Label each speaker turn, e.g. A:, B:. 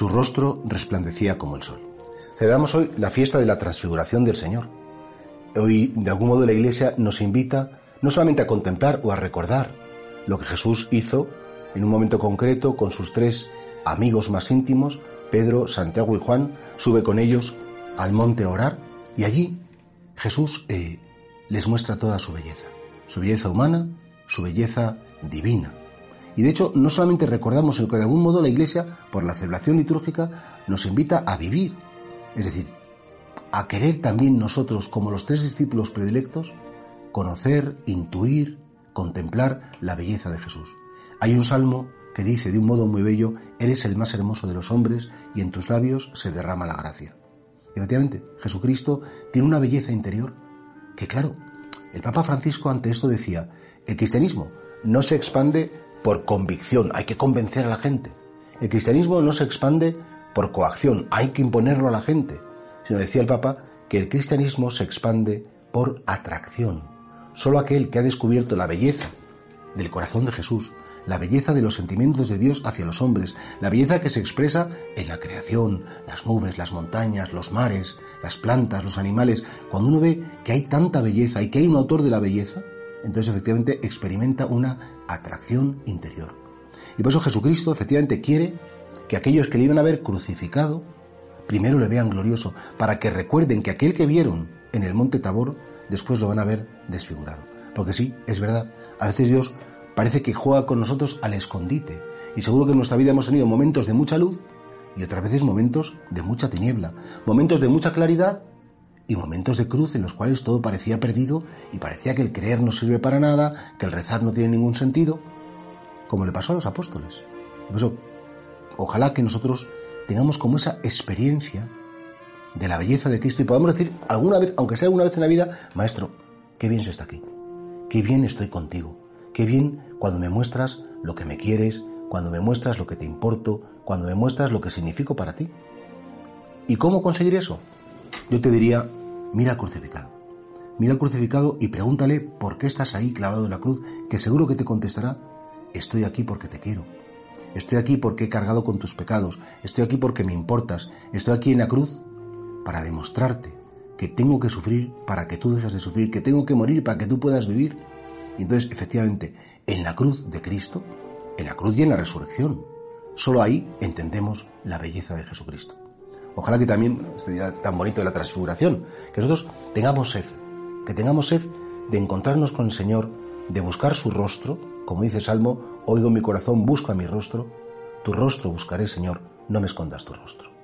A: Su rostro resplandecía como el sol. Celebramos hoy la fiesta de la transfiguración del Señor. Hoy, de algún modo, la Iglesia nos invita no solamente a contemplar o a recordar lo que Jesús hizo en un momento concreto con sus tres amigos más íntimos, Pedro, Santiago y Juan, sube con ellos al monte a orar y allí Jesús eh, les muestra toda su belleza, su belleza humana, su belleza divina. Y de hecho, no solamente recordamos, sino que de algún modo la Iglesia, por la celebración litúrgica, nos invita a vivir, es decir, a querer también nosotros, como los tres discípulos predilectos, conocer, intuir, contemplar la belleza de Jesús. Hay un salmo que dice de un modo muy bello, Eres el más hermoso de los hombres y en tus labios se derrama la gracia. efectivamente, Jesucristo tiene una belleza interior que, claro, el Papa Francisco ante esto decía, el cristianismo no se expande por convicción, hay que convencer a la gente. El cristianismo no se expande por coacción, hay que imponerlo a la gente. Sino decía el Papa que el cristianismo se expande por atracción. Solo aquel que ha descubierto la belleza del corazón de Jesús, la belleza de los sentimientos de Dios hacia los hombres, la belleza que se expresa en la creación, las nubes, las montañas, los mares, las plantas, los animales. Cuando uno ve que hay tanta belleza y que hay un autor de la belleza, entonces efectivamente experimenta una atracción interior. Y por eso Jesucristo efectivamente quiere que aquellos que le iban a ver crucificado, primero le vean glorioso, para que recuerden que aquel que vieron en el monte Tabor, después lo van a ver desfigurado. Porque sí, es verdad, a veces Dios parece que juega con nosotros al escondite. Y seguro que en nuestra vida hemos tenido momentos de mucha luz y otras veces momentos de mucha tiniebla, momentos de mucha claridad y momentos de cruz en los cuales todo parecía perdido y parecía que el creer no sirve para nada, que el rezar no tiene ningún sentido, como le pasó a los apóstoles. Ojalá que nosotros tengamos como esa experiencia de la belleza de Cristo y podamos decir alguna vez, aunque sea una vez en la vida, Maestro, qué bien se está aquí, qué bien estoy contigo, qué bien cuando me muestras lo que me quieres, cuando me muestras lo que te importo, cuando me muestras lo que significo para ti. ¿Y cómo conseguir eso? Yo te diría, mira al crucificado. Mira al crucificado y pregúntale por qué estás ahí clavado en la cruz, que seguro que te contestará, estoy aquí porque te quiero. Estoy aquí porque he cargado con tus pecados. Estoy aquí porque me importas. Estoy aquí en la cruz para demostrarte que tengo que sufrir para que tú dejes de sufrir, que tengo que morir para que tú puedas vivir. Y entonces, efectivamente, en la cruz de Cristo, en la cruz y en la resurrección, solo ahí entendemos la belleza de Jesucristo. Ojalá que también, este día tan bonito de la transfiguración, que nosotros tengamos sed, que tengamos sed de encontrarnos con el Señor, de buscar su rostro, como dice Salmo, oigo mi corazón, busco a mi rostro, tu rostro buscaré, Señor, no me escondas tu rostro.